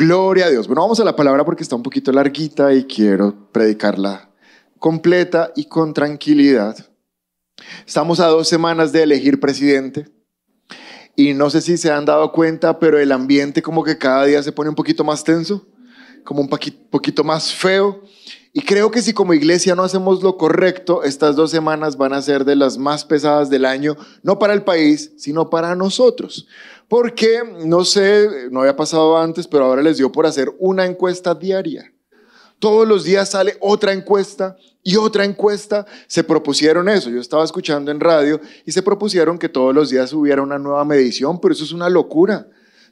Gloria a Dios. Bueno, vamos a la palabra porque está un poquito larguita y quiero predicarla completa y con tranquilidad. Estamos a dos semanas de elegir presidente y no sé si se han dado cuenta, pero el ambiente como que cada día se pone un poquito más tenso, como un poquito más feo. Y creo que si como iglesia no hacemos lo correcto, estas dos semanas van a ser de las más pesadas del año, no para el país, sino para nosotros. Porque, no sé, no había pasado antes, pero ahora les dio por hacer una encuesta diaria. Todos los días sale otra encuesta y otra encuesta. Se propusieron eso. Yo estaba escuchando en radio y se propusieron que todos los días hubiera una nueva medición, pero eso es una locura.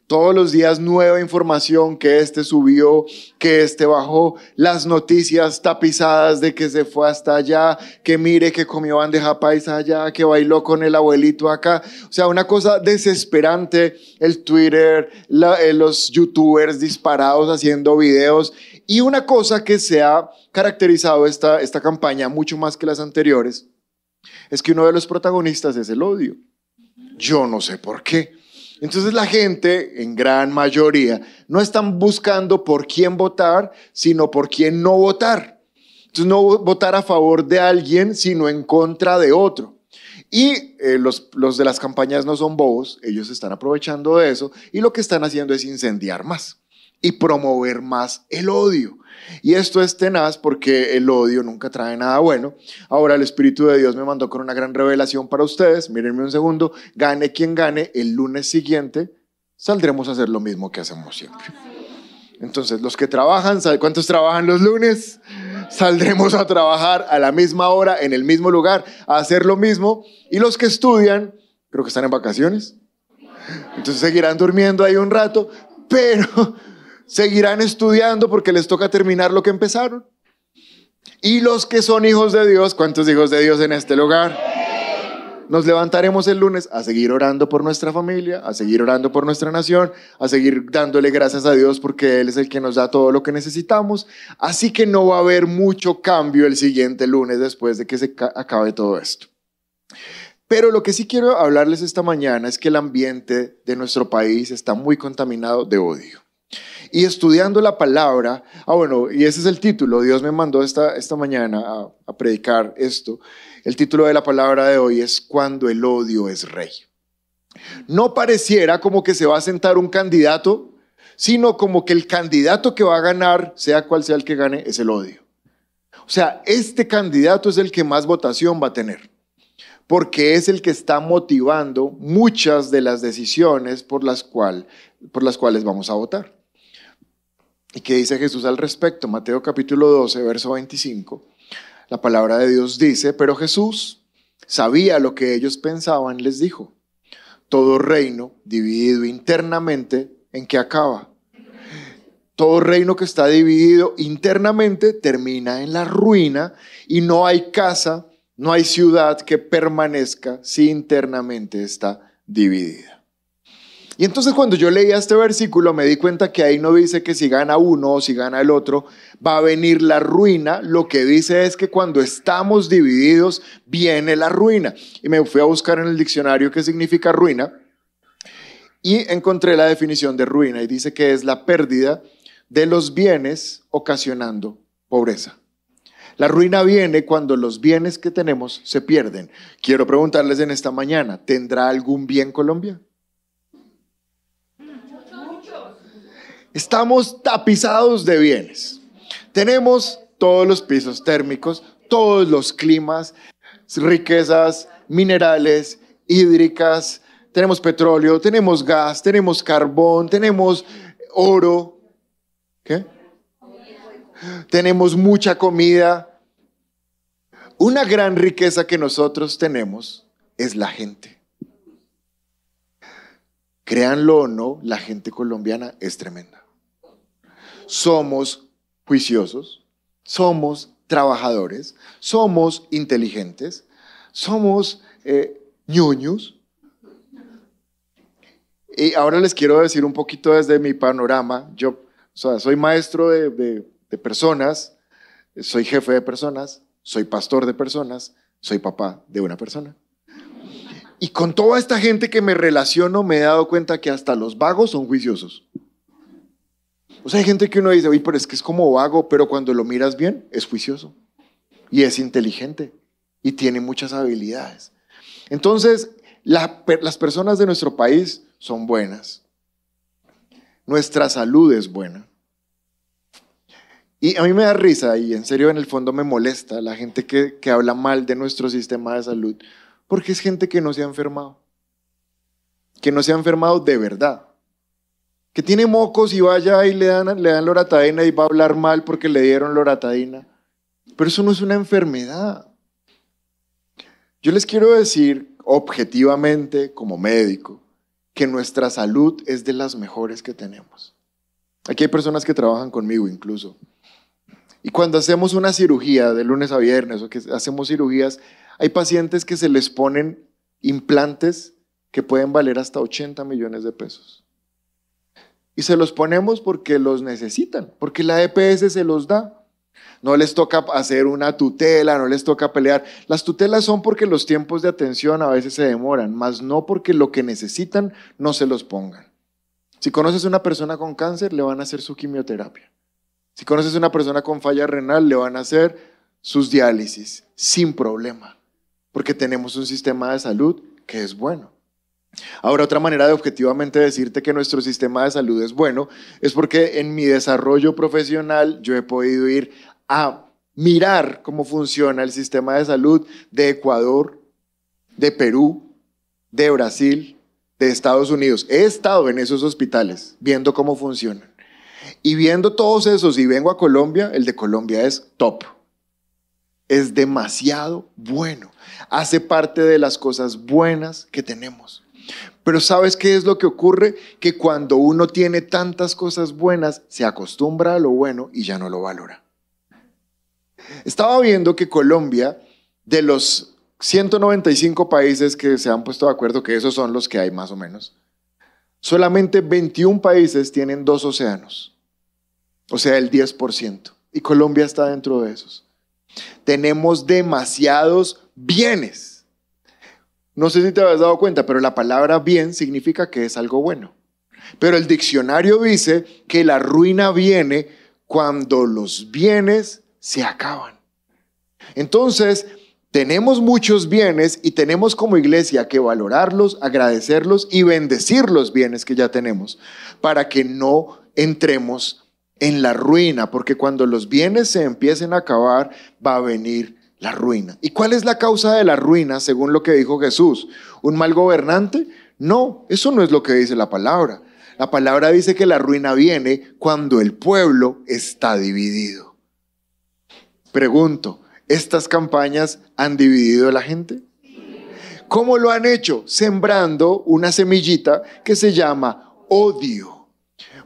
Todos los días nueva información, que este subió, que este bajó, las noticias tapizadas de que se fue hasta allá, que mire que comió bandeja paisa allá, que bailó con el abuelito acá. O sea, una cosa desesperante, el Twitter, eh, los youtubers disparados haciendo videos. Y una cosa que se ha caracterizado esta, esta campaña mucho más que las anteriores, es que uno de los protagonistas es el odio. Yo no sé por qué. Entonces la gente, en gran mayoría, no están buscando por quién votar, sino por quién no votar. Entonces no votar a favor de alguien, sino en contra de otro. Y eh, los, los de las campañas no son bobos, ellos están aprovechando de eso y lo que están haciendo es incendiar más y promover más el odio. Y esto es tenaz porque el odio nunca trae nada bueno. Ahora el Espíritu de Dios me mandó con una gran revelación para ustedes. Mírenme un segundo. Gane quien gane, el lunes siguiente saldremos a hacer lo mismo que hacemos siempre. Entonces, los que trabajan, ¿cuántos trabajan los lunes? Saldremos a trabajar a la misma hora, en el mismo lugar, a hacer lo mismo. Y los que estudian, creo que están en vacaciones. Entonces seguirán durmiendo ahí un rato, pero seguirán estudiando porque les toca terminar lo que empezaron. Y los que son hijos de Dios, ¿cuántos hijos de Dios en este lugar? Nos levantaremos el lunes a seguir orando por nuestra familia, a seguir orando por nuestra nación, a seguir dándole gracias a Dios porque Él es el que nos da todo lo que necesitamos. Así que no va a haber mucho cambio el siguiente lunes después de que se acabe todo esto. Pero lo que sí quiero hablarles esta mañana es que el ambiente de nuestro país está muy contaminado de odio y estudiando la palabra, ah bueno, y ese es el título, Dios me mandó esta, esta mañana a, predicar esto, el título de la palabra de hoy es Cuando el odio es rey. No pareciera como que se va a sentar un candidato, sino como que el candidato que va a ganar, sea cual sea el que gane, es el odio. O sea, este candidato es el que más votación va a tener, porque es el que está motivando muchas de las decisiones por las, cual, por las cuales vamos a votar. ¿Y qué dice Jesús al respecto? Mateo capítulo 12, verso 25. La palabra de Dios dice, pero Jesús sabía lo que ellos pensaban, les dijo, todo reino dividido internamente, ¿en qué acaba? Todo reino que está dividido internamente termina en la ruina y no hay casa, no hay ciudad que permanezca si internamente está dividida. Y entonces cuando yo leía este versículo me di cuenta que ahí no dice que si gana uno o si gana el otro va a venir la ruina. Lo que dice es que cuando estamos divididos viene la ruina. Y me fui a buscar en el diccionario qué significa ruina y encontré la definición de ruina y dice que es la pérdida de los bienes ocasionando pobreza. La ruina viene cuando los bienes que tenemos se pierden. Quiero preguntarles en esta mañana, ¿tendrá algún bien Colombia? Estamos tapizados de bienes. Tenemos todos los pisos térmicos, todos los climas, riquezas minerales, hídricas, tenemos petróleo, tenemos gas, tenemos carbón, tenemos oro. ¿Qué? Tenemos mucha comida. Una gran riqueza que nosotros tenemos es la gente. Créanlo o no, la gente colombiana es tremenda somos juiciosos, somos trabajadores, somos inteligentes, somos eh, ñoños. Y ahora les quiero decir un poquito desde mi panorama. Yo soy maestro de, de personas, soy jefe de personas, soy pastor de personas, soy papá de una persona. Y con toda esta gente que me relaciono me he dado cuenta que hasta los vagos son juiciosos. O sea, hay gente que uno dice, oye, pero es que es como vago, pero cuando lo miras bien, es juicioso y es inteligente y tiene muchas habilidades. Entonces, las personas de nuestro país son buenas. Nuestra salud es buena. Y a mí me da risa y en serio en el fondo me molesta la gente que, que habla mal de nuestro sistema de salud, porque es gente que no se ha enfermado, que no se ha enfermado de verdad, que tiene mocos y vaya y le dan, le dan loratadina y va a hablar mal porque le dieron loratadina. Pero eso no es una enfermedad. Yo les quiero decir objetivamente como médico que nuestra salud es de las mejores que tenemos. Aquí hay personas que trabajan conmigo incluso. Y cuando hacemos una cirugía de lunes a viernes o que hacemos cirugías, hay pacientes que se les ponen implantes que pueden valer hasta 80 millones de pesos. Y se los ponemos porque los necesitan, porque la EPS se los da. No les toca hacer una tutela, no les toca pelear. Las tutelas son porque los tiempos de atención a veces se demoran, más no porque lo que necesitan no se los pongan. Si conoces a una persona con cáncer, le van a hacer su quimioterapia. Si conoces a una persona con falla renal, le van a hacer sus diálisis sin problema, porque tenemos un sistema de salud que es bueno. Ahora, otra manera de objetivamente decirte que nuestro sistema de salud es bueno es porque en mi desarrollo profesional yo he podido ir a mirar cómo funciona el sistema de salud de Ecuador, de Perú, de Brasil, de Estados Unidos. He estado en esos hospitales viendo cómo funcionan. Y viendo todos esos y vengo a Colombia, el de Colombia es top. Es demasiado bueno. Hace parte de las cosas buenas que tenemos. Pero ¿sabes qué es lo que ocurre? Que cuando uno tiene tantas cosas buenas, se acostumbra a lo bueno y ya no lo valora. Estaba viendo que Colombia, de los 195 países que se han puesto de acuerdo, que esos son los que hay más o menos, solamente 21 países tienen dos océanos, o sea, el 10%. Y Colombia está dentro de esos. Tenemos demasiados bienes. No sé si te habías dado cuenta, pero la palabra bien significa que es algo bueno. Pero el diccionario dice que la ruina viene cuando los bienes se acaban. Entonces, tenemos muchos bienes y tenemos como iglesia que valorarlos, agradecerlos y bendecir los bienes que ya tenemos para que no entremos en la ruina, porque cuando los bienes se empiecen a acabar, va a venir la ruina. ¿Y cuál es la causa de la ruina según lo que dijo Jesús? ¿Un mal gobernante? No, eso no es lo que dice la palabra. La palabra dice que la ruina viene cuando el pueblo está dividido. Pregunto, ¿estas campañas han dividido a la gente? ¿Cómo lo han hecho? Sembrando una semillita que se llama odio.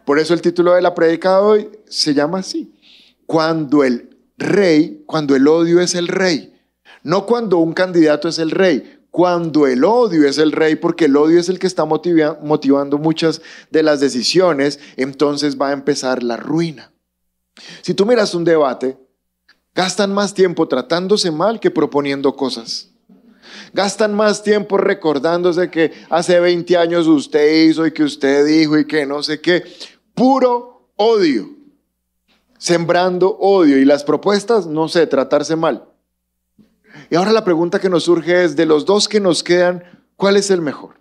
Por eso el título de la predica de hoy se llama así. Cuando el rey, cuando el odio es el rey. No cuando un candidato es el rey, cuando el odio es el rey, porque el odio es el que está motivando muchas de las decisiones, entonces va a empezar la ruina. Si tú miras un debate, Gastan más tiempo tratándose mal que proponiendo cosas. Gastan más tiempo recordándose que hace 20 años usted hizo y que usted dijo y que no sé qué. Puro odio. Sembrando odio. Y las propuestas, no sé, tratarse mal. Y ahora la pregunta que nos surge es, de los dos que nos quedan, ¿cuál es el mejor?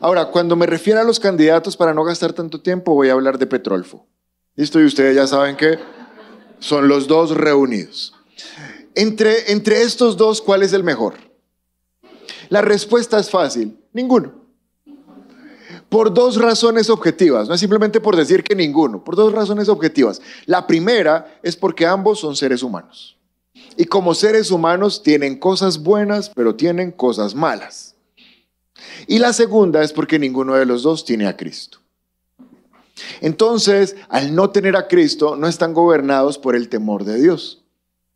Ahora, cuando me refiero a los candidatos, para no gastar tanto tiempo, voy a hablar de Petrolfo. Listo, y ustedes ya saben que son los dos reunidos. Entre, entre estos dos, ¿cuál es el mejor? La respuesta es fácil, ninguno. Por dos razones objetivas, no es simplemente por decir que ninguno, por dos razones objetivas. La primera es porque ambos son seres humanos. Y como seres humanos tienen cosas buenas, pero tienen cosas malas. Y la segunda es porque ninguno de los dos tiene a Cristo. Entonces, al no tener a Cristo, no están gobernados por el temor de Dios.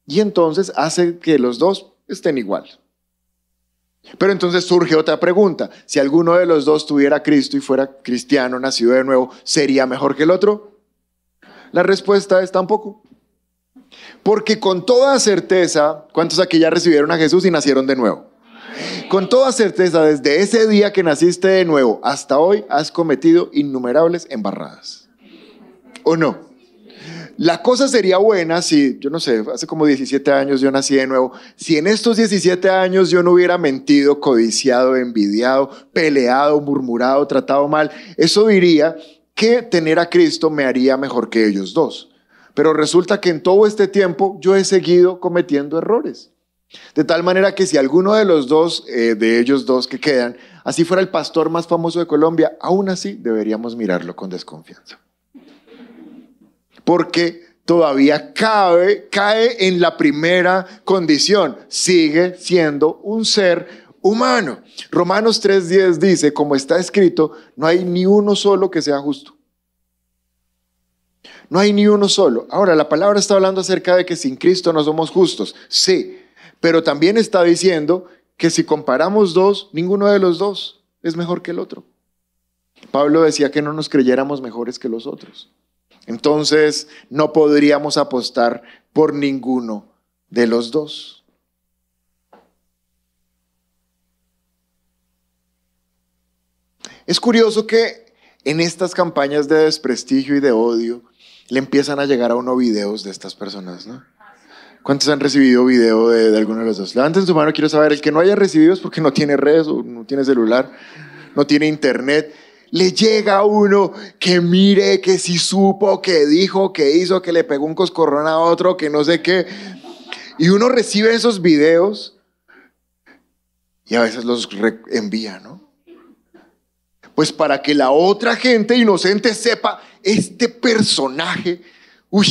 Y entonces hace que los dos estén igual. Pero entonces surge otra pregunta. Si alguno de los dos tuviera Cristo y fuera cristiano, nacido de nuevo, ¿sería mejor que el otro? La respuesta es tampoco. Porque con toda certeza, ¿cuántos aquí ya recibieron a Jesús y nacieron de nuevo? Con toda certeza, desde ese día que naciste de nuevo hasta hoy, has cometido innumerables embarradas. ¿O no? La cosa sería buena si, yo no sé, hace como 17 años yo nací de nuevo, si en estos 17 años yo no hubiera mentido, codiciado, envidiado, peleado, murmurado, tratado mal, eso diría que tener a Cristo me haría mejor que ellos dos. Pero resulta que en todo este tiempo yo he seguido cometiendo errores. De tal manera que si alguno de los dos, eh, de ellos dos que quedan, así fuera el pastor más famoso de Colombia, aún así deberíamos mirarlo con desconfianza porque todavía cae, en la primera condición, sigue siendo un ser humano. Romanos 3:10 dice, como está escrito, no hay ni uno solo que sea justo. No hay ni uno solo. Ahora, la palabra está hablando acerca de que sin Cristo no somos justos. Sí, pero también está diciendo que si comparamos dos, ninguno de los dos es mejor que el otro. Pablo decía que no nos creyéramos mejores que los otros. Entonces no podríamos apostar por ninguno de los dos. Es curioso que en estas campañas de desprestigio y de odio le empiezan a llegar a uno videos de estas personas, ¿no? ¿Cuántos han recibido video de, alguno de los dos? Levanten su mano, quiero saber. El que no haya recibido es porque no tiene redes o no tiene celular, no tiene internet le llega a uno que mire, que si supo, que dijo, que hizo, que le pegó un coscorrón a otro, que no sé qué. Y uno recibe esos videos y a veces los envía, ¿no? Pues para que la otra gente inocente sepa, este personaje, uy,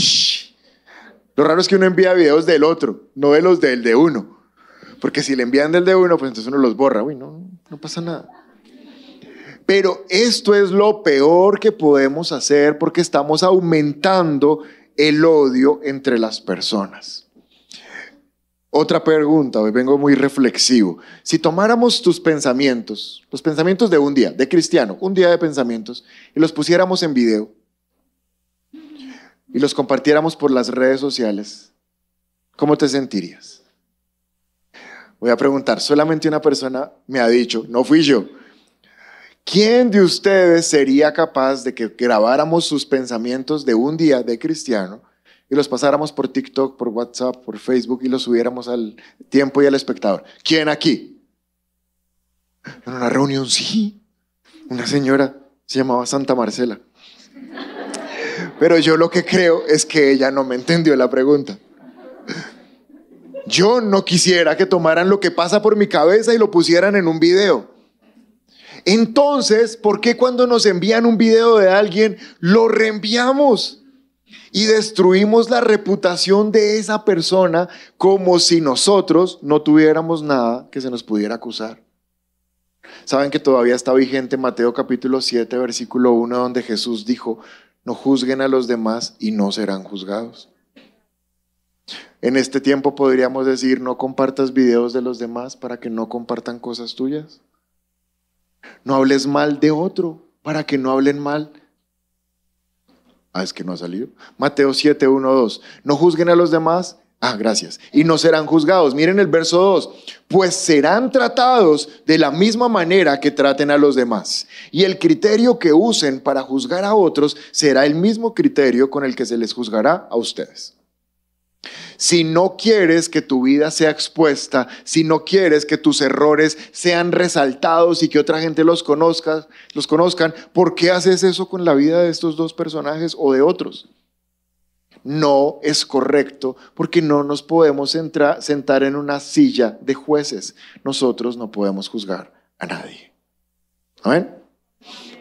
lo raro es que uno envía videos del otro, no de los del de uno. Porque si le envían del de uno, pues entonces uno los borra, uy, no, no pasa nada. Pero esto es lo peor que podemos hacer porque estamos aumentando el odio entre las personas. Otra pregunta, hoy vengo muy reflexivo. Si tomáramos tus pensamientos, los pensamientos de un día, de cristiano, un día de pensamientos, y los pusiéramos en video y los compartiéramos por las redes sociales, ¿cómo te sentirías? Voy a preguntar, solamente una persona me ha dicho, no fui yo, ¿Quién de ustedes sería capaz de que grabáramos sus pensamientos de un día de cristiano y los pasáramos por TikTok, por WhatsApp, por Facebook y los subiéramos al tiempo y al espectador? ¿Quién aquí? En una reunión, sí. Una señora se llamaba Santa Marcela. Pero yo lo que creo es que ella no me entendió la pregunta. Yo no quisiera que tomaran lo que pasa por mi cabeza y lo pusieran en un video. Entonces, ¿por qué cuando nos envían un video de alguien lo reenviamos? Y destruimos la reputación de esa persona como si nosotros no tuviéramos nada que se nos pudiera acusar. Saben que todavía está vigente Mateo capítulo 7, versículo 1, donde Jesús dijo, no juzguen a los demás y no serán juzgados. En este tiempo podríamos decir, no compartas videos de los demás para que no compartan cosas tuyas. No hables mal de otro para que no hablen mal. Ah, es que no ha salido. Mateo 7, 1, 2. No juzguen a los demás. Ah, gracias. Y no serán juzgados. Miren el verso 2. Pues serán tratados de la misma manera que traten a los demás. Y el criterio que usen para juzgar a otros será el mismo criterio con el que se les juzgará a ustedes. Si no quieres que tu vida sea expuesta, si no quieres que tus errores sean resaltados y que otra gente los conozca, los conozcan, ¿por qué haces eso con la vida de estos dos personajes o de otros? No es correcto porque no nos podemos sentar en una silla de jueces. Nosotros no podemos juzgar a nadie. ¿Amén?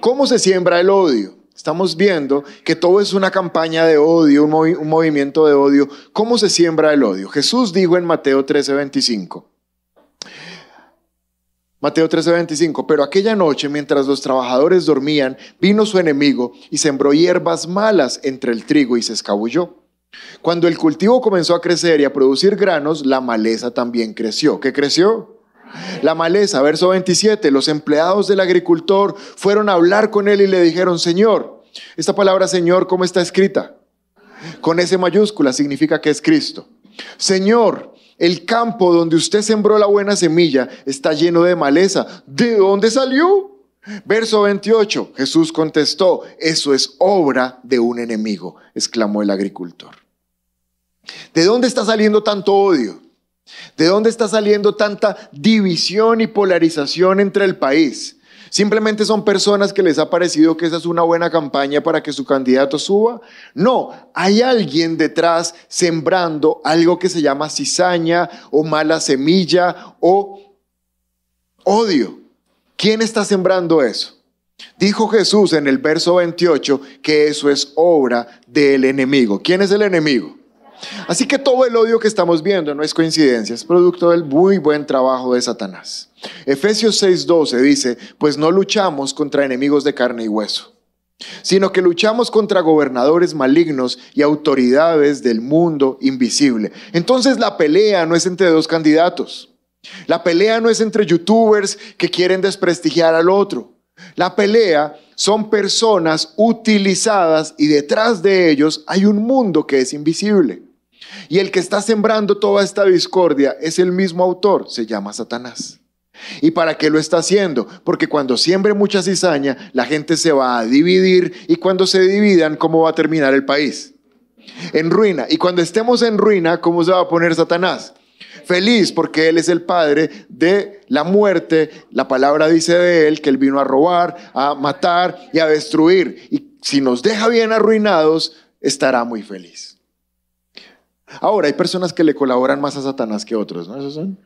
¿Cómo se siembra el odio? Estamos viendo que todo es una campaña de odio, un, movimiento de odio. ¿Cómo se siembra el odio? Jesús dijo en Mateo 13:25. Mateo 13:25, pero aquella noche mientras los trabajadores dormían, vino su enemigo y sembró hierbas malas entre el trigo y se escabulló. Cuando el cultivo comenzó a crecer y a producir granos, la maleza también creció. ¿Qué creció? La maleza, verso 27, los empleados del agricultor fueron a hablar con él y le dijeron, Señor, esta palabra Señor, ¿cómo está escrita? Con S mayúscula significa que es Cristo. Señor, el campo donde usted sembró la buena semilla está lleno de maleza. ¿De dónde salió? Verso 28, Jesús contestó, eso es obra de un enemigo, exclamó el agricultor. ¿De dónde está saliendo tanto odio? ¿De dónde está saliendo tanta división y polarización entre el país? ¿Simplemente son personas que les ha parecido que esa es una buena campaña para que su candidato suba? No, hay alguien detrás sembrando algo que se llama cizaña o mala semilla o odio. ¿Quién está sembrando eso? Dijo Jesús en el verso 28 que eso es obra del enemigo. ¿Quién es el enemigo? Así que todo el odio que estamos viendo no es coincidencia, es producto del muy buen trabajo de Satanás. Efesios 6:12 dice, pues no luchamos contra enemigos de carne y hueso, sino que luchamos contra gobernadores malignos y autoridades del mundo invisible. Entonces la pelea no es entre dos candidatos. La pelea no es entre youtubers que quieren desprestigiar al otro. La pelea son personas utilizadas y detrás de ellos hay un mundo que es invisible. Y el que está sembrando toda esta discordia es el mismo autor, se llama Satanás. ¿Y para qué lo está haciendo? Porque cuando siembre mucha cizaña, la gente se va a dividir y cuando se dividan, ¿cómo va a terminar el país? En ruina. Y cuando estemos en ruina, ¿cómo se va a poner Satanás? Feliz porque Él es el Padre de la muerte. La palabra dice de Él que Él vino a robar, a matar y a destruir. Y si nos deja bien arruinados, estará muy feliz. Ahora, hay personas que le colaboran más a Satanás que otros, ¿no? Esos son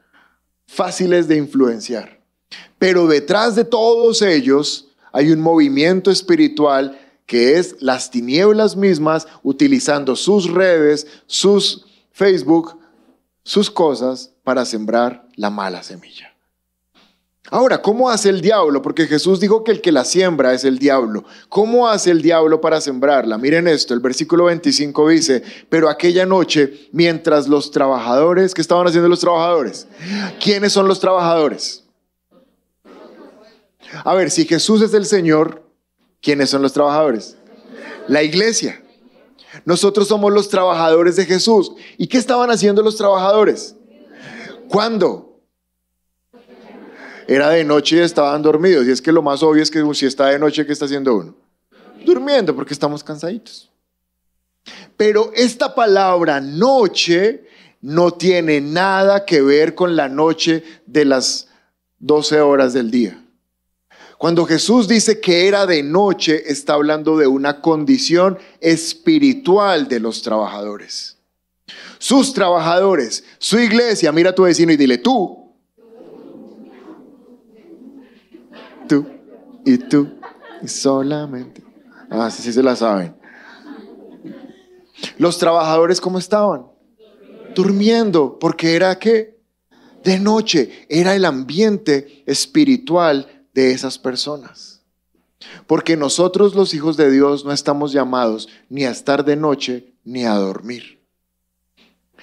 fáciles de influenciar. Pero detrás de todos ellos hay un movimiento espiritual que es las tinieblas mismas utilizando sus redes, sus Facebook, sus cosas para sembrar la mala semilla. Ahora, ¿cómo hace el diablo? Porque Jesús dijo que el que la siembra es el diablo. ¿Cómo hace el diablo para sembrarla? Miren esto, el versículo 25 dice, pero aquella noche, mientras los trabajadores, ¿qué estaban haciendo los trabajadores? ¿Quiénes son los trabajadores? A ver, si Jesús es el Señor, ¿quiénes son los trabajadores? La iglesia. Nosotros somos los trabajadores de Jesús. ¿Y qué estaban haciendo los trabajadores? ¿Cuándo? Era de noche y estaban dormidos. Y es que lo más obvio es que si está de noche, ¿qué está haciendo uno? Durmiendo porque estamos cansaditos. Pero esta palabra noche no tiene nada que ver con la noche de las 12 horas del día. Cuando Jesús dice que era de noche, está hablando de una condición espiritual de los trabajadores. Sus trabajadores, su iglesia, mira a tu vecino y dile, tú y tú solamente. Ah, sí, sí se la saben. Los trabajadores, ¿cómo estaban? Durmiendo, porque era que de noche era el ambiente espiritual de esas personas. Porque nosotros los hijos de Dios no estamos llamados ni a estar de noche ni a dormir.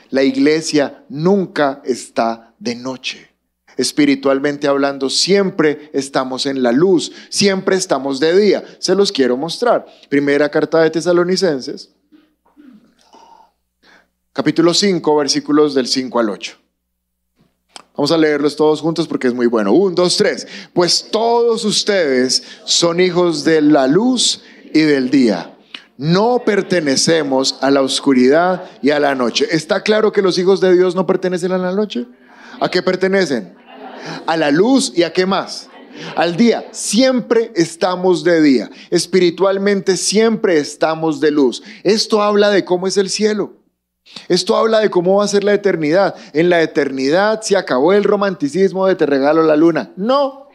La iglesia nunca está de noche espiritualmente hablando, siempre estamos en la luz, siempre estamos de día. Se los quiero mostrar. Primera carta de Tesalonicenses, capítulo 5, versículos del 5 al 8. Vamos a leerlos todos juntos porque es muy bueno. Un, dos, tres. Pues todos ustedes son hijos de la luz y del día. No pertenecemos a la oscuridad y a la noche. ¿Está claro que los hijos de Dios no pertenecen a la noche? ¿A qué pertenecen? A la luz y a qué más. Al día, siempre estamos de día. Espiritualmente siempre estamos de luz. Esto habla de cómo es el cielo. Esto habla de cómo va a ser la eternidad. En la eternidad se acabó el romanticismo de te regalo la luna. No.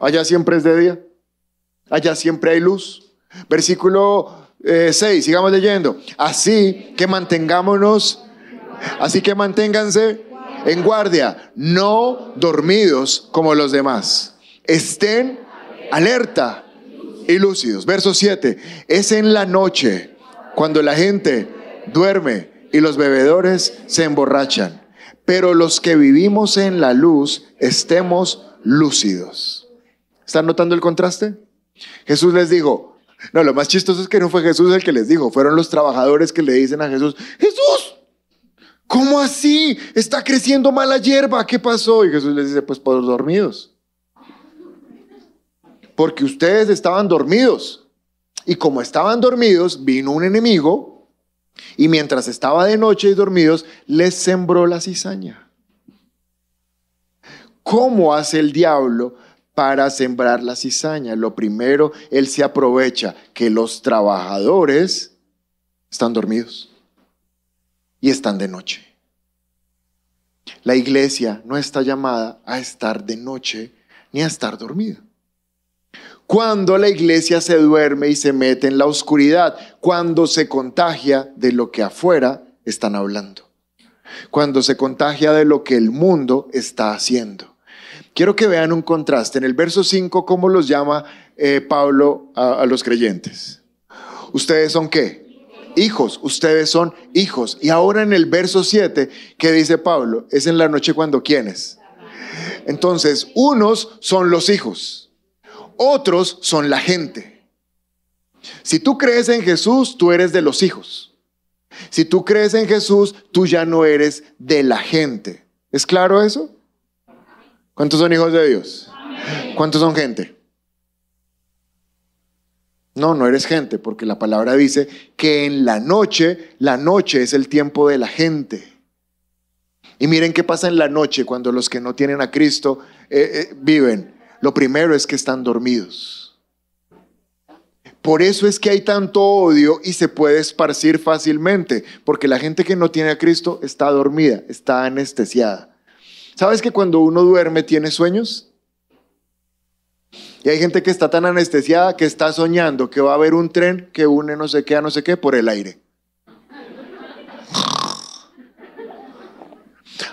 Allá siempre es de día. Allá siempre hay luz. Versículo 6, eh, sigamos leyendo. Así que mantengámonos, así que manténganse en guardia, no dormidos como los demás. Estén alerta y lúcidos. Verso 7. Es en la noche cuando la gente duerme y los bebedores se emborrachan. Pero los que vivimos en la luz estemos lúcidos. ¿Están notando el contraste? Jesús les dijo, no, lo más chistoso es que no fue Jesús el que les dijo, fueron los trabajadores que le dicen a Jesús, Jesús, ¿Cómo así? Está creciendo mala hierba. ¿Qué pasó? Y Jesús les dice, pues por los dormidos. Porque ustedes estaban dormidos. Y como estaban dormidos, vino un enemigo y mientras estaba de noche y dormidos, les sembró la cizaña. ¿Cómo hace el diablo para sembrar la cizaña? Lo primero, él se aprovecha que los trabajadores están dormidos y están de noche. La iglesia no está llamada a estar de noche ni a estar dormida. Cuando la iglesia se duerme y se mete en la oscuridad, cuando se contagia de lo que afuera están hablando, cuando se contagia de lo que el mundo está haciendo. Quiero que vean un contraste. En el verso 5, ¿cómo los llama eh, Pablo a, a los creyentes? ¿Ustedes son qué? Hijos, ustedes son hijos. Y ahora en el verso 7, ¿qué dice Pablo? Es en la noche cuando quiénes. Entonces, unos son los hijos otros son la gente. Si tú crees en Jesús, tú eres de los hijos. Si tú crees en Jesús, tú ya no eres de la gente. ¿Es claro eso? ¿Cuántos son hijos de Dios? ¿Cuántos son gente? No, no eres gente, porque la palabra dice que en la noche, la noche es el tiempo de la gente. Y miren qué pasa en la noche cuando los que no tienen a Cristo eh, eh, viven. Lo primero es que están dormidos. Por eso es que hay tanto odio y se puede esparcir fácilmente, porque la gente que no tiene a Cristo está dormida, está anestesiada. ¿Sabes que cuando uno duerme tiene sueños? Y hay gente que está tan anestesiada que está soñando que va a haber un tren que une no sé qué a no sé qué por el aire.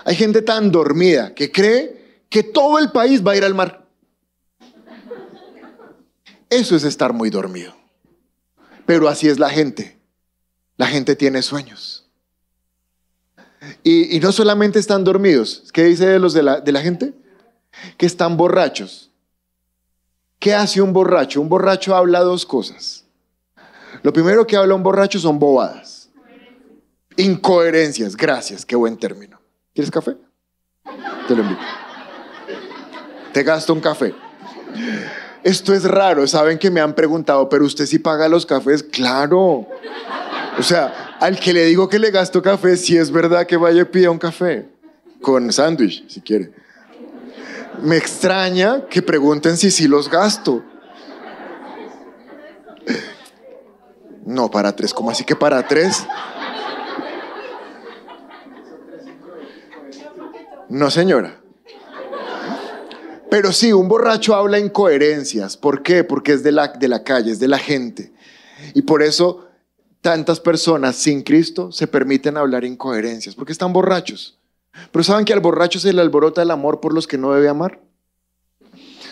Hay gente tan dormida que cree que todo el país va a ir al mar. Eso es estar muy dormido. Pero así es la gente. La gente tiene sueños. Y, no solamente están dormidos. ¿Qué dice de los de la, de la gente? Que están borrachos. ¿Qué hace un borracho? Un borracho habla dos cosas. Lo primero que habla un borracho son bobadas. Incoherencias. Gracias, qué buen término. ¿Quieres café? Te lo invito. Te gasto un café. Esto es raro, saben que me han preguntado, pero usted sí paga los cafés, claro. O sea, al que le digo que le gasto café, si es verdad que vaya y pida un café, con sándwich, si quiere. Me extraña que pregunten si sí los gasto. No, para tres, ¿cómo así que para tres? No, señora. Pero sí, un borracho habla incoherencias. ¿Por qué? Porque es de la, de la calle, es de la gente. Y por eso tantas personas sin Cristo se permiten hablar incoherencias, porque están borrachos. Pero ¿saben que al borracho se le alborota el amor por los que no debe amar?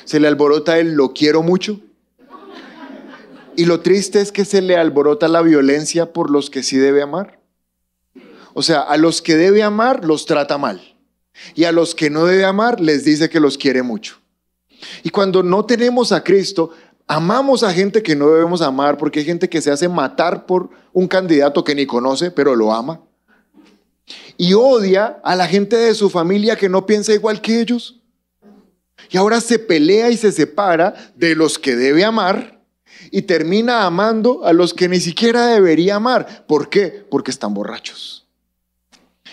Se le alborota el lo quiero mucho. Y lo triste es que se le alborota la violencia por los que sí debe amar. O sea, a los que debe amar los trata mal. Y a los que no debe amar les dice que los quiere mucho. Y cuando no tenemos a Cristo, amamos a gente que no debemos amar porque hay gente que se hace matar por un candidato que ni conoce, pero lo ama. Y odia a la gente de su familia que no piensa igual que ellos. Y ahora se pelea y se separa de los que debe amar y termina amando a los que ni siquiera debería amar. ¿Por qué? Porque están borrachos.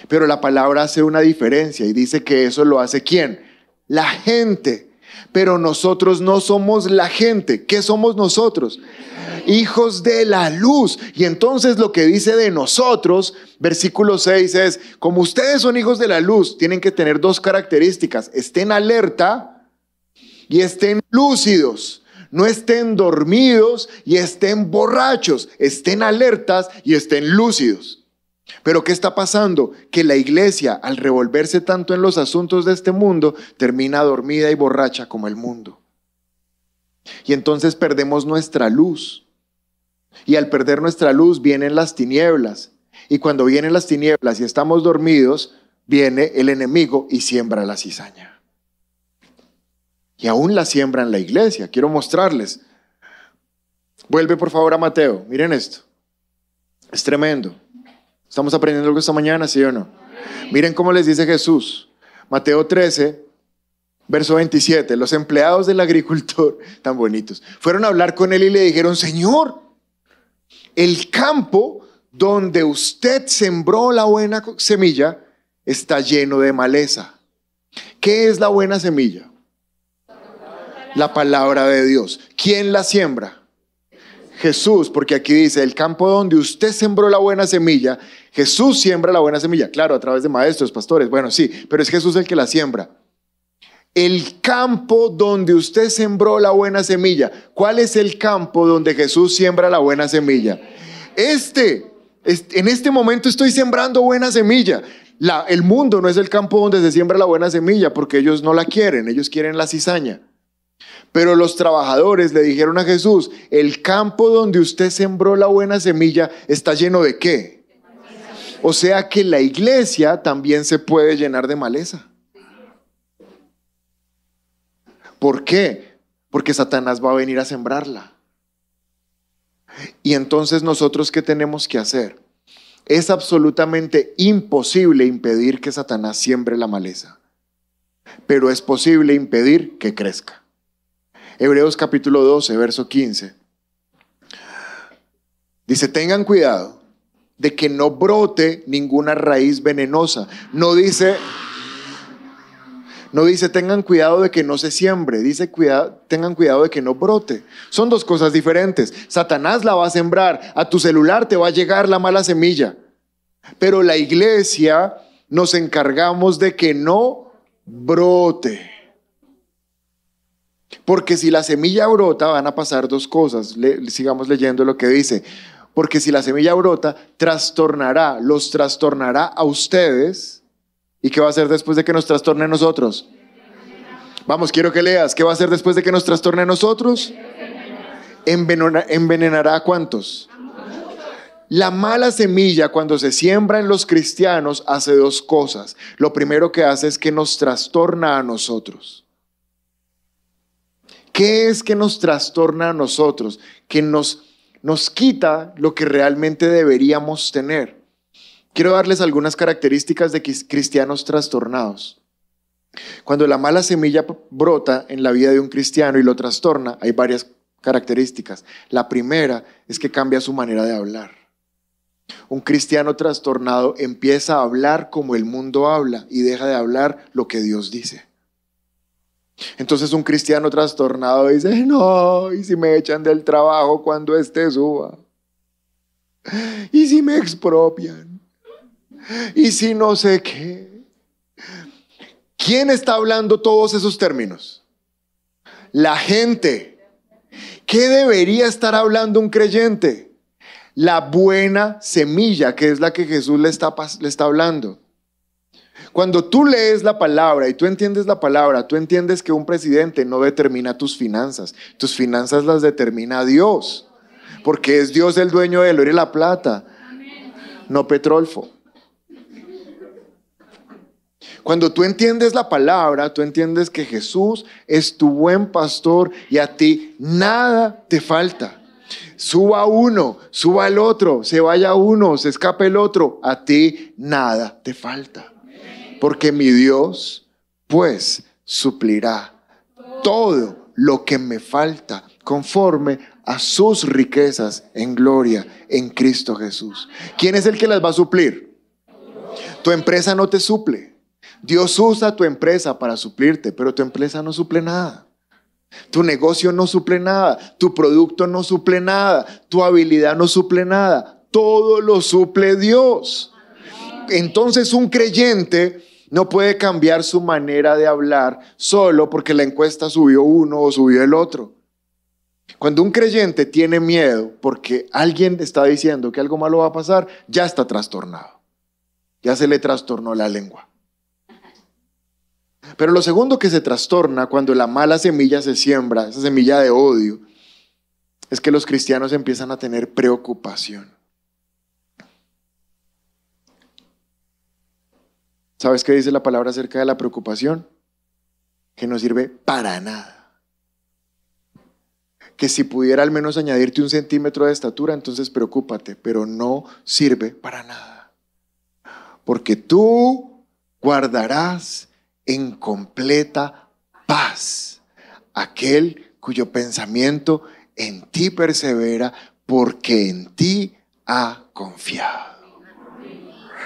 Pero la palabra hace una diferencia y dice que eso lo hace quién? La gente. Pero nosotros no somos la gente. ¿Qué somos nosotros? Hijos de la luz. Y entonces lo que dice de nosotros, versículo 6 es, como ustedes son hijos de la luz, tienen que tener dos características. Estén alerta y estén lúcidos. No estén dormidos y estén borrachos. Estén alertas y estén lúcidos. Pero ¿qué está pasando? Que la iglesia, al revolverse tanto en los asuntos de este mundo, termina dormida y borracha como el mundo. Y entonces perdemos nuestra luz. Y al perder nuestra luz vienen las tinieblas. Y cuando vienen las tinieblas y estamos dormidos, viene el enemigo y siembra la cizaña. Y aún la siembra en la iglesia. Quiero mostrarles. Vuelve por favor a Mateo. Miren esto. Es tremendo. ¿Estamos aprendiendo algo esta mañana, sí o no? Miren cómo les dice Jesús. Mateo 13, verso 27. Los empleados del agricultor, tan bonitos, fueron a hablar con él y le dijeron, Señor, el campo donde usted sembró la buena semilla está lleno de maleza. ¿Qué es la buena semilla? La palabra de Dios. ¿Quién la siembra? Jesús, porque aquí dice, el campo donde usted sembró la buena semilla, Jesús siembra la buena semilla. Claro, a través de maestros, pastores, bueno, sí, pero es Jesús el que la siembra. El campo donde usted sembró la buena semilla. ¿Cuál es el campo donde Jesús siembra la buena semilla? Este, en este momento estoy sembrando buena semilla. La, el mundo no es el campo donde se siembra la buena semilla porque ellos no la quieren, ellos quieren la cizaña. Pero los trabajadores le dijeron a Jesús, el campo donde usted sembró la buena semilla está lleno de qué? O sea que la iglesia también se puede llenar de maleza. ¿Por qué? Porque Satanás va a venir a sembrarla. Y entonces nosotros, ¿qué tenemos que hacer? Es absolutamente imposible impedir que Satanás siembre la maleza, pero es posible impedir que crezca. Hebreos capítulo 12, verso 15. Dice, tengan cuidado de que no brote ninguna raíz venenosa. No dice, no dice tengan cuidado de que no se siembre, dice tengan cuidado de que no brote. Son dos cosas diferentes. Satanás la va a sembrar, a tu celular te va a llegar la mala semilla. Pero la iglesia nos encargamos de que no brote. Porque si la semilla brota, van a pasar dos cosas. sigamos leyendo lo que dice. Porque si la semilla brota, trastornará, los trastornará a ustedes. ¿Y qué va a hacer después de que nos trastorne a nosotros? Vamos, quiero que leas. ¿Qué va a hacer después de que nos trastorne a nosotros? envenenará a cuántos? La mala semilla cuando se siembra en los cristianos hace dos cosas. Lo primero que hace es que nos trastorna a nosotros. ¿Qué es que nos trastorna a nosotros? Que nos, nos quita lo que realmente deberíamos tener. Quiero darles algunas características de cristianos trastornados. Cuando la mala semilla brota en la vida de un cristiano y lo trastorna, hay varias características. La primera es que cambia su manera de hablar. Un cristiano trastornado empieza a hablar como el mundo habla y deja de hablar lo que Dios dice. Entonces un cristiano trastornado dice, no, ¿y si me echan del trabajo cuando este suba? ¿Y si me expropian? ¿Y si no sé qué? ¿Quién está hablando todos esos términos? La gente. ¿Qué debería estar hablando un creyente? La buena semilla, que es la que Jesús le está, le está hablando. Cuando tú lees la palabra y tú entiendes la palabra, tú entiendes que un presidente no determina tus finanzas, tus finanzas las determina Dios, porque es Dios el dueño del oro y la plata, no Petrolfo. Cuando tú entiendes la palabra, tú entiendes que Jesús es tu buen pastor y a ti nada te falta. Suba uno, suba el otro, se vaya uno, se escape el otro, a ti nada te falta porque mi Dios pues suplirá todo lo que me falta conforme a sus riquezas en gloria en Cristo Jesús. ¿Quién es el que las va a suplir? Tu empresa no te suple. Dios usa tu empresa para suplirte, pero tu empresa no suple nada. Tu negocio no suple nada, tu producto no suple nada, tu habilidad no suple nada. Todo lo suple Dios. Entonces un creyente no puede cambiar su manera de hablar solo porque la encuesta subió uno o subió el otro. Cuando un creyente tiene miedo porque alguien está diciendo que algo malo va a pasar, ya está trastornado. Ya se le trastornó la lengua. Pero lo segundo que se trastorna cuando la mala semilla se siembra, esa semilla de odio, es que los cristianos empiezan a tener preocupación. ¿Sabes qué dice la palabra acerca de la preocupación? Que no sirve para nada. Que si pudiera al menos añadirte un centímetro de estatura, entonces preocúpate, pero no sirve para nada. porque tú guardarás en completa paz aquel cuyo pensamiento en ti persevera, porque en ti ha confiado.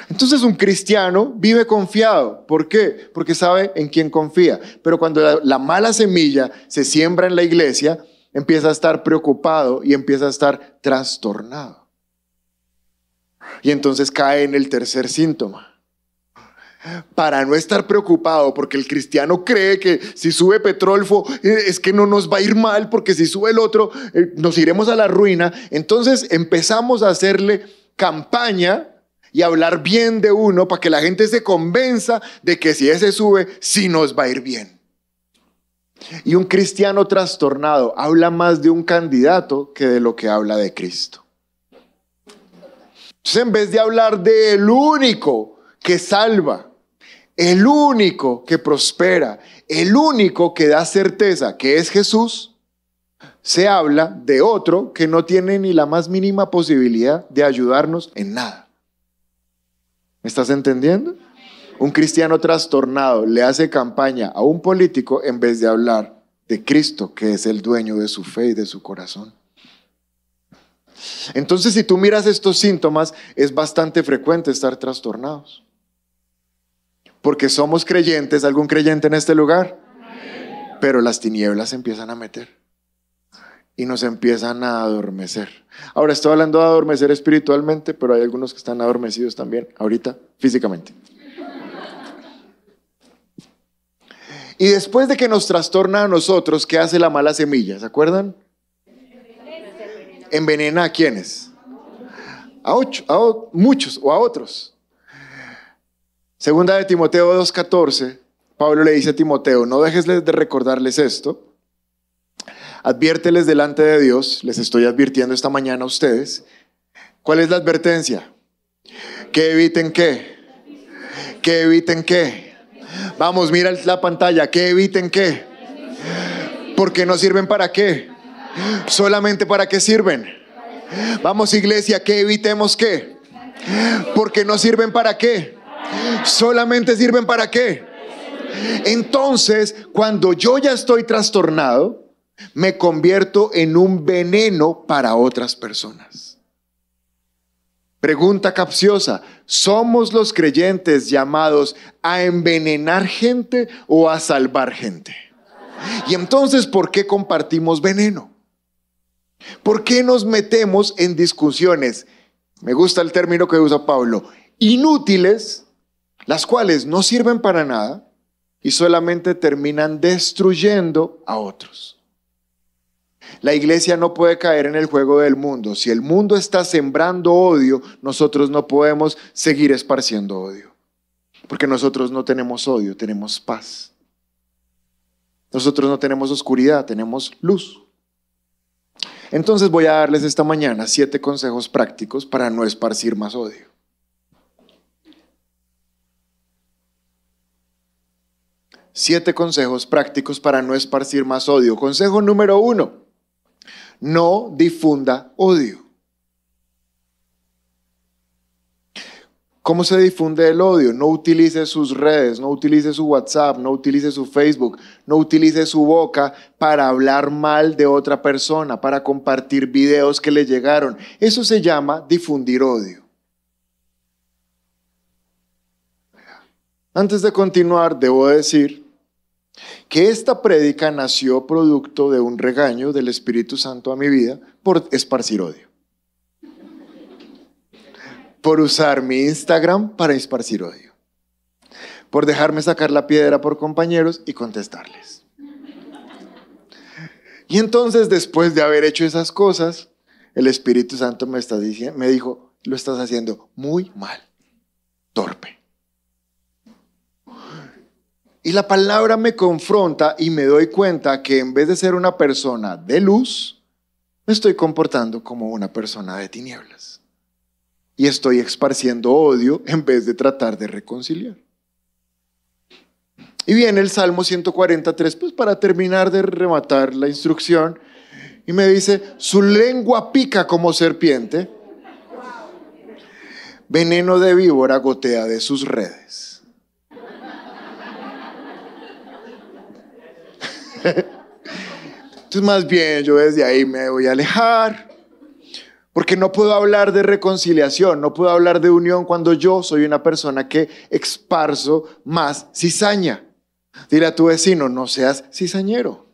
Entonces un cristiano vive confiado. ¿Por qué? Porque sabe en quién confía. Pero cuando la, mala semilla se siembra en la iglesia, empieza a estar preocupado y empieza a estar trastornado. Y entonces cae en el tercer síntoma. Para no estar preocupado, porque el cristiano cree que si sube petróleo eh, es que no nos va a ir mal, porque si sube el otro eh, nos iremos a la ruina. Entonces empezamos a hacerle campaña y hablar bien de uno para que la gente se convenza de que si ese sube, sí nos va a ir bien. Y un cristiano trastornado habla más de un candidato que de lo que habla de Cristo. Entonces, en vez de hablar del único que salva, el único que prospera, el único que da certeza, que es Jesús, se habla de otro que no tiene ni la más mínima posibilidad de ayudarnos en nada. ¿Me estás entendiendo? Un cristiano trastornado le hace campaña a un político en vez de hablar de Cristo, que es el dueño de su fe y de su corazón. Entonces, si tú miras estos síntomas, es bastante frecuente estar trastornados. Porque somos creyentes, algún creyente en este lugar, pero las tinieblas se empiezan a meter y nos empiezan a adormecer. Ahora estoy hablando de adormecer espiritualmente, pero hay algunos que están adormecidos también, ahorita, físicamente. Y después de que nos trastorna a nosotros, ¿qué hace la mala semilla? ¿Se acuerdan? envenena a quienes? A, ocho, a muchos o a otros. Segunda de Timoteo 2.14, Pablo le dice a Timoteo, no dejes de recordarles esto, adviérteles delante de Dios, les estoy advirtiendo esta mañana a ustedes, ¿cuál es la advertencia? Que eviten qué, que eviten qué. Vamos, mira la pantalla, que eviten qué. Porque no sirven para qué ¿Solamente para qué sirven? Vamos iglesia, que evitemos qué. Porque no sirven para qué. Solamente sirven para qué. Entonces, cuando yo ya estoy trastornado, me convierto en un veneno para otras personas. Pregunta capciosa, ¿somos los creyentes llamados a envenenar gente o a salvar gente? Y entonces, ¿por qué compartimos veneno? ¿Por qué nos metemos en discusiones? Me gusta el término que usa Pablo, inútiles, las cuales no sirven para nada y solamente terminan destruyendo a otros. La iglesia no puede caer en el juego del mundo. Si el mundo está sembrando odio, nosotros no podemos seguir esparciendo odio. Porque nosotros no tenemos odio, tenemos paz. Nosotros no tenemos oscuridad, tenemos luz. Entonces voy a darles esta mañana siete consejos prácticos para no esparcir más odio. Siete consejos prácticos para no esparcir más odio. Consejo número uno, no difunda odio. ¿Cómo se difunde el odio? No utilice sus redes, no utilice su WhatsApp, no utilice su Facebook, no utilice su boca para hablar mal de otra persona, para compartir videos que le llegaron. Eso se llama difundir odio. Antes de continuar, debo decir que esta prédica nació producto de un regaño del Espíritu Santo a mi vida por esparcir odio por usar mi Instagram para esparcir odio, por dejarme sacar la piedra por compañeros y contestarles. Y entonces, después de haber hecho esas cosas, el Espíritu Santo me, está diciendo, me dijo, lo estás haciendo muy mal, torpe. Y la palabra me confronta y me doy cuenta que en vez de ser una persona de luz, me estoy comportando como una persona de tinieblas y estoy esparciendo odio en vez de tratar de reconciliar. Y viene el Salmo 143, pues para terminar de rematar la instrucción, y me dice, su lengua pica como serpiente. veneno de víbora gotea de sus redes. Entonces más bien yo desde ahí me voy a alejar, porque no puedo hablar de reconciliación, no puedo hablar de unión cuando yo soy una persona que exparso más cizaña. Dile a tu vecino, no seas cizañero.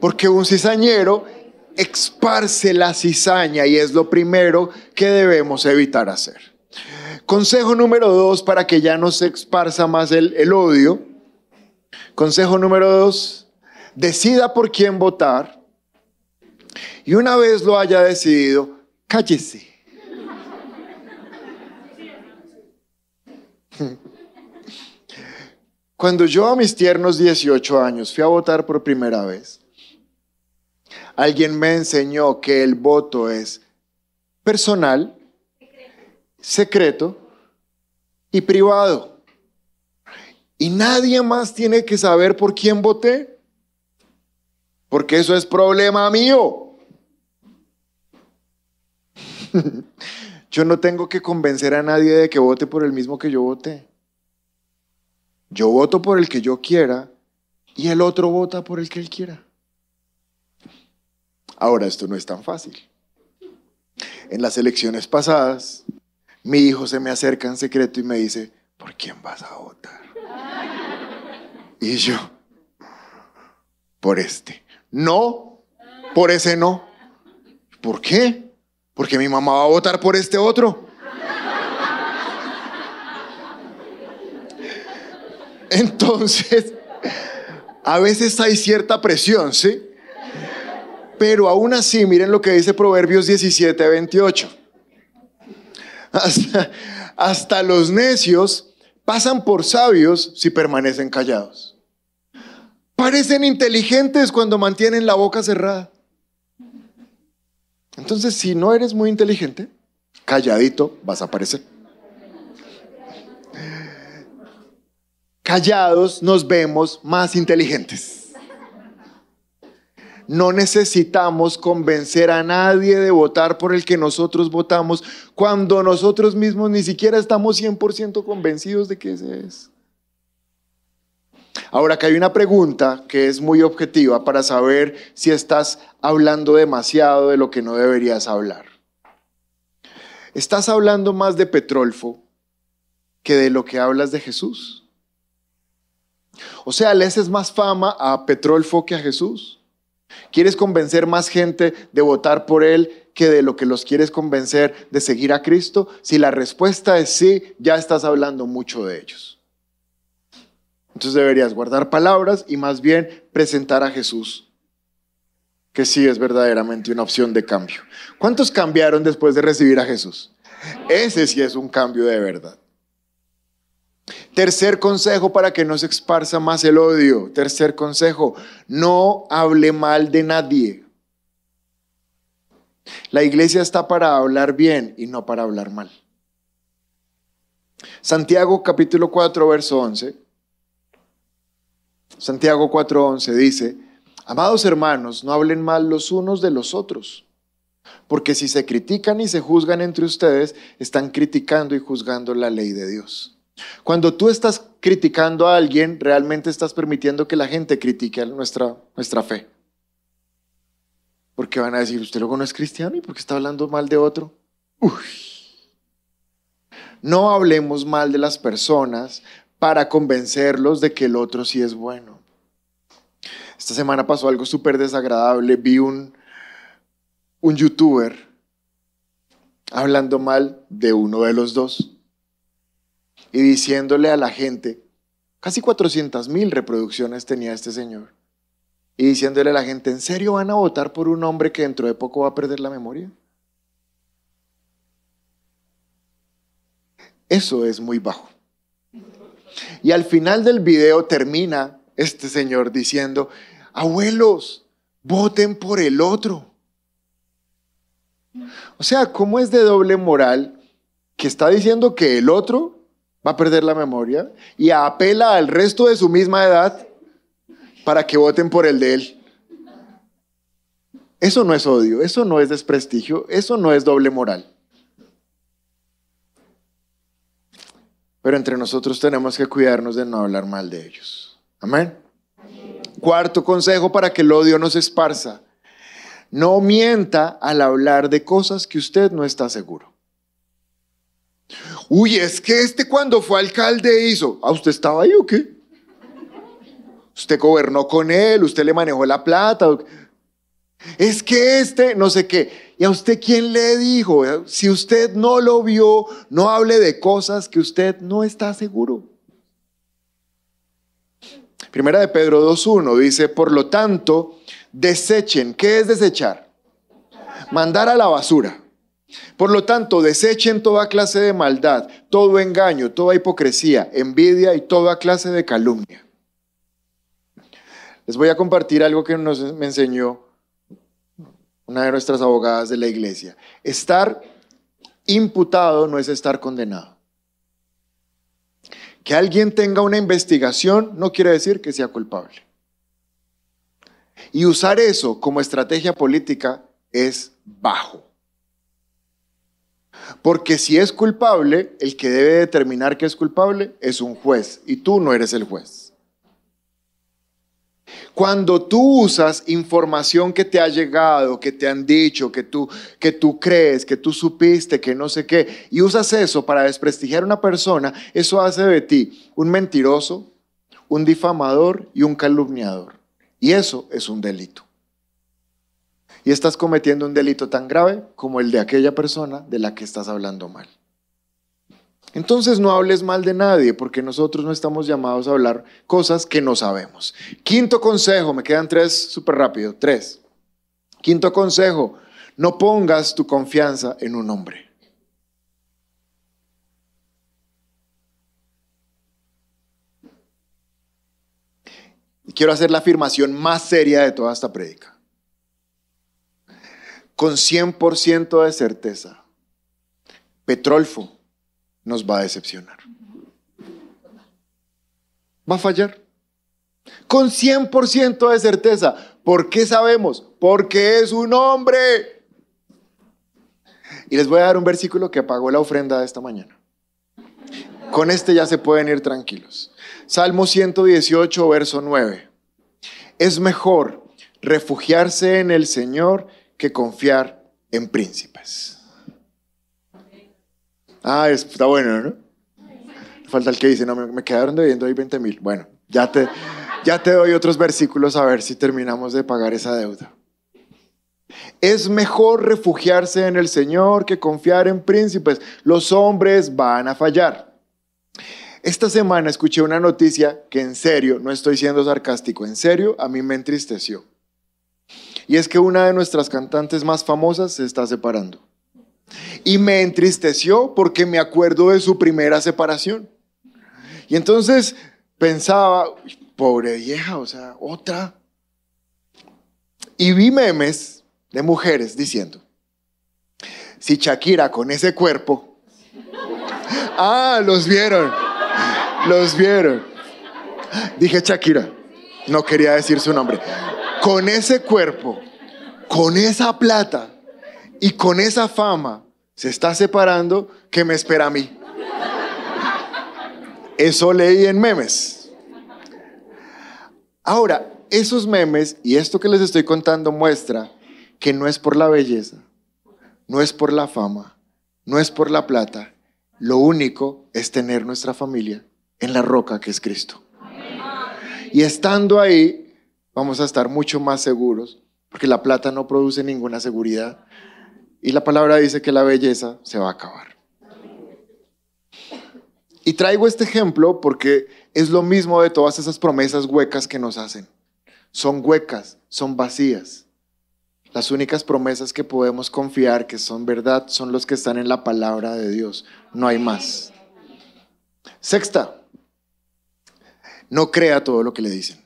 Porque un cizañero esparce la cizaña y es lo primero que debemos evitar hacer. Consejo número dos para que ya no se esparza más el, el odio. Consejo número dos, decida por quién votar y una vez lo haya decidido, cállese. Cuando yo a mis tiernos 18 años fui a votar por primera vez, alguien me enseñó que el voto es personal, secreto y privado. Y nadie más tiene que saber por quién voté, porque eso es problema mío. yo no tengo que convencer a nadie de que vote por el mismo que yo voté. Yo voto por el que yo quiera y el otro vota por el que él quiera. Ahora, esto no es tan fácil. En las elecciones pasadas, mi hijo se me acerca en secreto y me dice, ¿por quién vas a votar? Y yo, por este. No, por ese no. ¿Por qué? Porque mi mamá va a votar por este otro. Entonces, a veces hay cierta presión, ¿sí? Pero aún así, miren lo que dice Proverbios 17, 28. Hasta, hasta los necios pasan por sabios si permanecen callados. Parecen inteligentes cuando mantienen la boca cerrada. Entonces, si no eres muy inteligente, calladito vas a aparecer. Callados nos vemos más inteligentes. No necesitamos convencer a nadie de votar por el que nosotros votamos cuando nosotros mismos ni siquiera estamos 100% convencidos de que ese es. Ahora que hay una pregunta que es muy objetiva para saber si estás hablando demasiado de lo que no deberías hablar. ¿Estás hablando más de Petrolfo que de lo que hablas de Jesús? O sea, ¿le haces más fama a Petrolfo que a Jesús? ¿Quieres convencer más gente de votar por él que de lo que los quieres convencer de seguir a Cristo? Si la respuesta es sí, ya estás hablando mucho de ellos. Entonces deberías guardar palabras y más bien presentar a Jesús, que sí es verdaderamente una opción de cambio. ¿Cuántos cambiaron después de recibir a Jesús? Ese sí es un cambio de verdad. Tercer consejo para que no se esparza más el odio. Tercer consejo, no hable mal de nadie. La iglesia está para hablar bien y no para hablar mal. Santiago capítulo 4, verso 11 Santiago 4:11 dice, Amados hermanos, no hablen mal los unos de los otros, porque si se critican y se juzgan entre ustedes, están criticando y juzgando la ley de Dios. Cuando tú estás criticando a alguien, realmente estás permitiendo que la gente critique nuestra, nuestra fe. Porque van a decir, usted luego no es cristiano y porque está hablando mal de otro. Uy. No hablemos mal de las personas para convencerlos de que el otro sí es bueno. Esta semana pasó algo súper desagradable. Vi un, un youtuber hablando mal de uno de los dos y diciéndole a la gente, casi 400 mil reproducciones tenía este señor, y diciéndole a la gente, ¿en serio van a votar por un hombre que dentro de poco va a perder la memoria? Eso es muy bajo. Y al final del video termina este señor diciendo, abuelos, voten por el otro. O sea, ¿cómo es de doble moral que está diciendo que el otro va a perder la memoria y apela al resto de su misma edad para que voten por el de él. Eso no es odio, eso no es desprestigio, eso no es doble moral. Pero entre nosotros tenemos que cuidarnos de no hablar mal de ellos. Amén. Cuarto consejo para que el odio no se esparza. No mienta al hablar de cosas que usted no está seguro. Uy, es que este cuando fue alcalde hizo. ¿A usted estaba ahí o qué? Usted gobernó con él, usted le manejó la plata. Es que este, no sé qué. ¿Y a usted quién le dijo? Si usted no lo vio, no hable de cosas que usted no está seguro. Primera de Pedro 2.1 dice, por lo tanto, desechen. ¿Qué es desechar? Mandar a la basura. Por lo tanto, desechen toda clase de maldad, todo engaño, toda hipocresía, envidia y toda clase de calumnia. Les voy a compartir algo que nos, me enseñó una de nuestras abogadas de la iglesia. Estar imputado no es estar condenado. Que alguien tenga una investigación no quiere decir que sea culpable. Y usar eso como estrategia política es bajo. Porque si es culpable, el que debe determinar que es culpable es un juez y tú no eres el juez. Cuando tú usas información que te ha llegado, que te han dicho, que tú, que tú crees, que tú supiste, que no sé qué, y usas eso para desprestigiar a una persona, eso hace de ti un mentiroso, un difamador y un calumniador. Y eso es un delito. Y estás cometiendo un delito tan grave como el de aquella persona de la que estás hablando mal. Entonces no hables mal de nadie, porque nosotros no estamos llamados a hablar cosas que no sabemos. Quinto consejo, me quedan tres súper rápido, tres. Quinto consejo, no pongas tu confianza en un hombre. quiero hacer la afirmación más seria de toda esta prédica. Con 100% de certeza, Petrolfo nos va a decepcionar. Va a fallar. Con 100% de certeza. ¿Por qué sabemos? Porque es un hombre. Y les voy a dar un versículo que pagó la ofrenda de esta mañana. Con este ya se pueden ir tranquilos. Salmo 118, verso 9. Es mejor refugiarse en el Señor que confiar en príncipes. Ah, está bueno, ¿no? Falta el que dice, no, me, quedaron debiendo ahí 20 mil. Bueno, ya te, ya te doy otros versículos a ver si terminamos de pagar esa deuda. Es mejor refugiarse en el Señor que confiar en príncipes. Los hombres van a fallar. Esta semana escuché una noticia que en serio, no estoy siendo sarcástico, en serio, a mí me entristeció. Y es que una de nuestras cantantes más famosas se está separando. Y me entristeció porque me acuerdo de su primera separación. Y entonces pensaba, pobre vieja, o sea, otra. Y vi memes de mujeres diciendo, si Shakira con ese cuerpo, ah, los vieron, los vieron. Dije Shakira, no quería decir su nombre, con ese cuerpo, con esa plata, y con esa fama se está separando, ¿qué me espera a mí? Eso leí en memes. Ahora, esos memes y esto que les estoy contando muestra que no es por la belleza, no es por la fama, no es por la plata. Lo único es tener nuestra familia en la roca que es Cristo. Y estando ahí, vamos a estar mucho más seguros, porque la plata no produce ninguna seguridad. Y la palabra dice que la belleza se va a acabar. Y traigo este ejemplo porque es lo mismo de todas esas promesas huecas que nos hacen. Son huecas, son vacías. Las únicas promesas que podemos confiar que son verdad son los que están en la palabra de Dios. No hay más. Sexta, no crea todo lo que le dicen.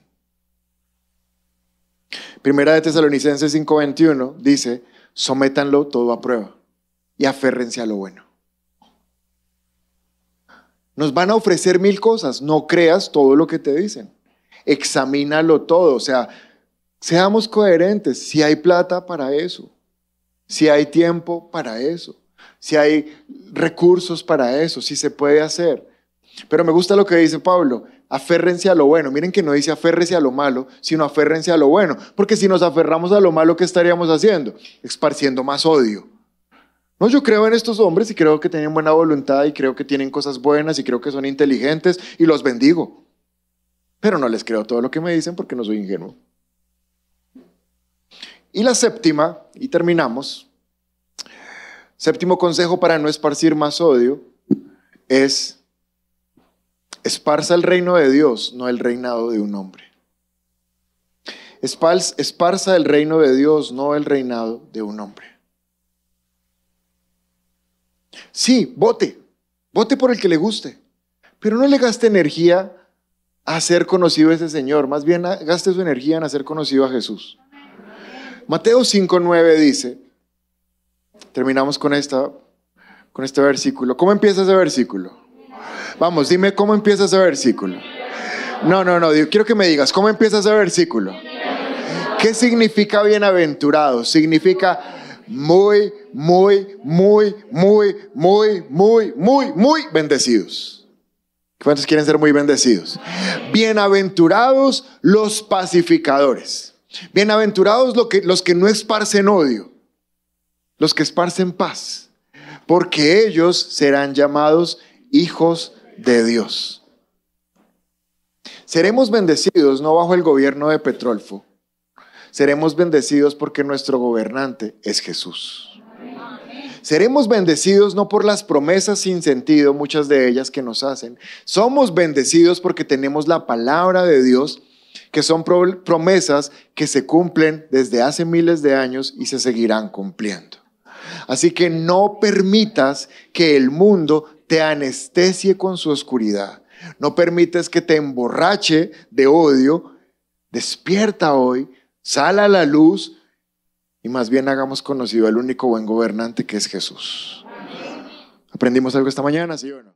Primera de Tesalonicenses 5:21 dice, sométanlo todo a prueba y aférrense a lo bueno. Nos van a ofrecer mil cosas, no creas todo lo que te dicen. Examínalo todo, o sea, seamos coherentes, si hay plata para eso, si hay tiempo para eso, si hay recursos para eso, si se puede hacer. Pero me gusta lo que dice Pablo, aférrense a lo bueno. Miren que no dice aférrense a lo malo, sino aférrense a lo bueno. Porque si nos aferramos a lo malo, ¿qué estaríamos haciendo? Esparciendo más odio. No, yo creo en estos hombres y creo que tienen buena voluntad y creo que tienen cosas buenas y creo que son inteligentes y los bendigo. Pero no les creo todo lo que me dicen porque no soy ingenuo. Y la séptima, y terminamos, séptimo consejo para no esparcir más odio es esparza el reino de Dios, no el reinado de un hombre. Esparza el reino de Dios, no el reinado de un hombre. Sí, vote, vote por el que le guste, pero no le gaste energía a hacer conocido a ese Señor, más bien gaste su energía en hacer conocido a Jesús. Mateo 5.9 dice, terminamos con, esta, con este versículo. ¿Cómo empieza ese versículo? Vamos, dime cómo empieza ese versículo. No, no, no, quiero que me digas, ¿cómo empieza ese versículo? ¿Qué significa bienaventurado? Significa muy, muy, muy, muy, muy, muy, muy, muy bendecidos. ¿Cuántos quieren ser muy bendecidos? Bienaventurados los pacificadores. Bienaventurados los que no esparcen odio, los que esparcen paz, porque ellos serán llamados hijos de Dios. Seremos bendecidos no bajo el gobierno de Petrolfo, seremos bendecidos porque nuestro gobernante es Jesús. Seremos bendecidos no por las promesas sin sentido, muchas de ellas que nos hacen. Somos bendecidos porque tenemos la palabra de Dios, que son promesas que se cumplen desde hace miles de años y se seguirán cumpliendo. Así que no permitas que el mundo te anestesie con su oscuridad. No permites que te emborrache de odio. Despierta hoy, sal a la luz y más bien hagamos conocido al único buen gobernante que es Jesús. ¿Aprendimos algo esta mañana, sí o no?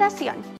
Liberación.